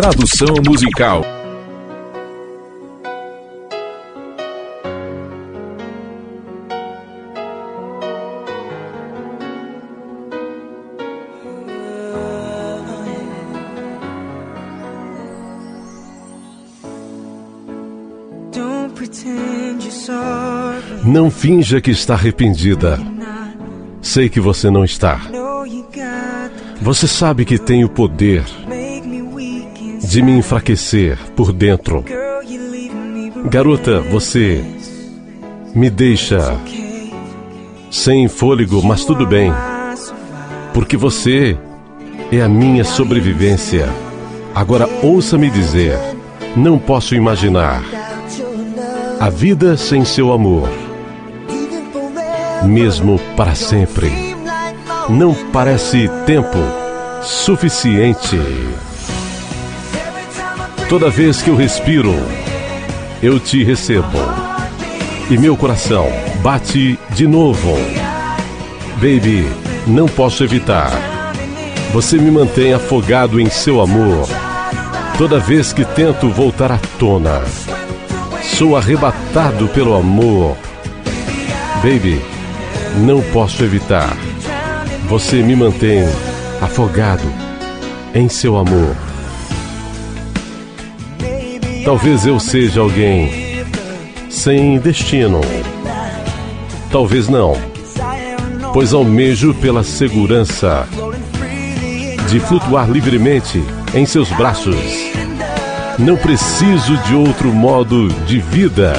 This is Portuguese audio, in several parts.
Tradução musical. Não finja que está arrependida. Sei que você não está. Você sabe que tem o poder de me enfraquecer por dentro. Garota, você me deixa sem fôlego, mas tudo bem. Porque você é a minha sobrevivência. Agora ouça-me dizer: não posso imaginar a vida sem seu amor, mesmo para sempre. Não parece tempo suficiente. Toda vez que eu respiro, eu te recebo. E meu coração bate de novo. Baby, não posso evitar. Você me mantém afogado em seu amor. Toda vez que tento voltar à tona, sou arrebatado pelo amor. Baby, não posso evitar. Você me mantém afogado em seu amor. Talvez eu seja alguém sem destino. Talvez não, pois almejo pela segurança de flutuar livremente em seus braços. Não preciso de outro modo de vida.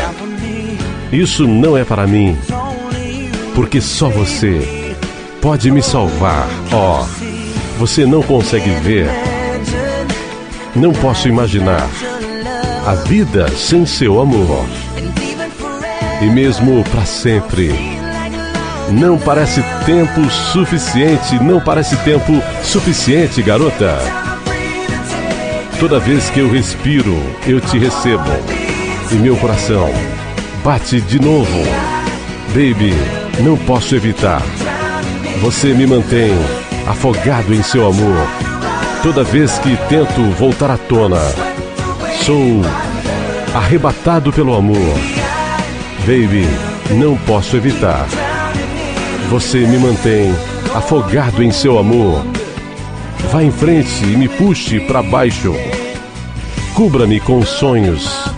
Isso não é para mim, porque só você pode me salvar. Ó, oh, você não consegue ver. Não posso imaginar a vida sem seu amor. E mesmo para sempre. Não parece tempo suficiente, não parece tempo suficiente, garota. Toda vez que eu respiro, eu te recebo. E meu coração bate de novo. Baby, não posso evitar. Você me mantém afogado em seu amor. Toda vez que tento voltar à tona, Sou arrebatado pelo amor. Baby, não posso evitar. Você me mantém afogado em seu amor. Vá em frente e me puxe para baixo. Cubra-me com sonhos.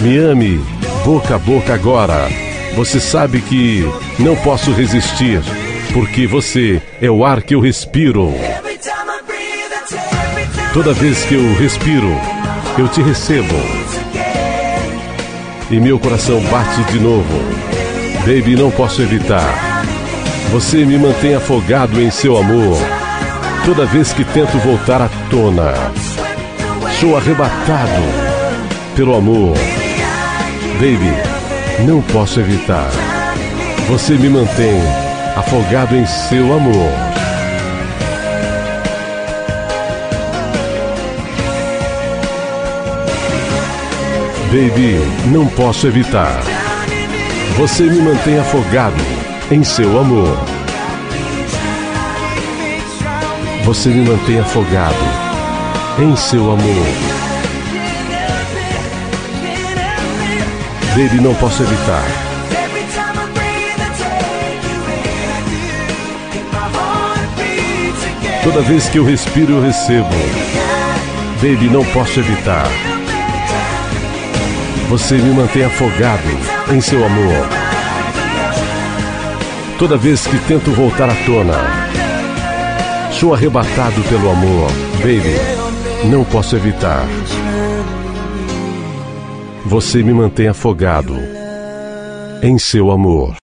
Me ame boca a boca agora. Você sabe que não posso resistir, porque você é o ar que eu respiro. Toda vez que eu respiro, eu te recebo. E meu coração bate de novo. Baby, não posso evitar. Você me mantém afogado em seu amor. Toda vez que tento voltar à tona, sou arrebatado pelo amor. Baby, não posso evitar. Você me mantém afogado em seu amor. Baby, não posso evitar. Você me mantém afogado em seu amor. Você me mantém afogado em seu amor. Baby, não posso evitar. Toda vez que eu respiro, eu recebo. Baby, não posso evitar. Você me mantém afogado em seu amor. Toda vez que tento voltar à tona, sou arrebatado pelo amor. Baby, não posso evitar. Você me mantém afogado em seu amor.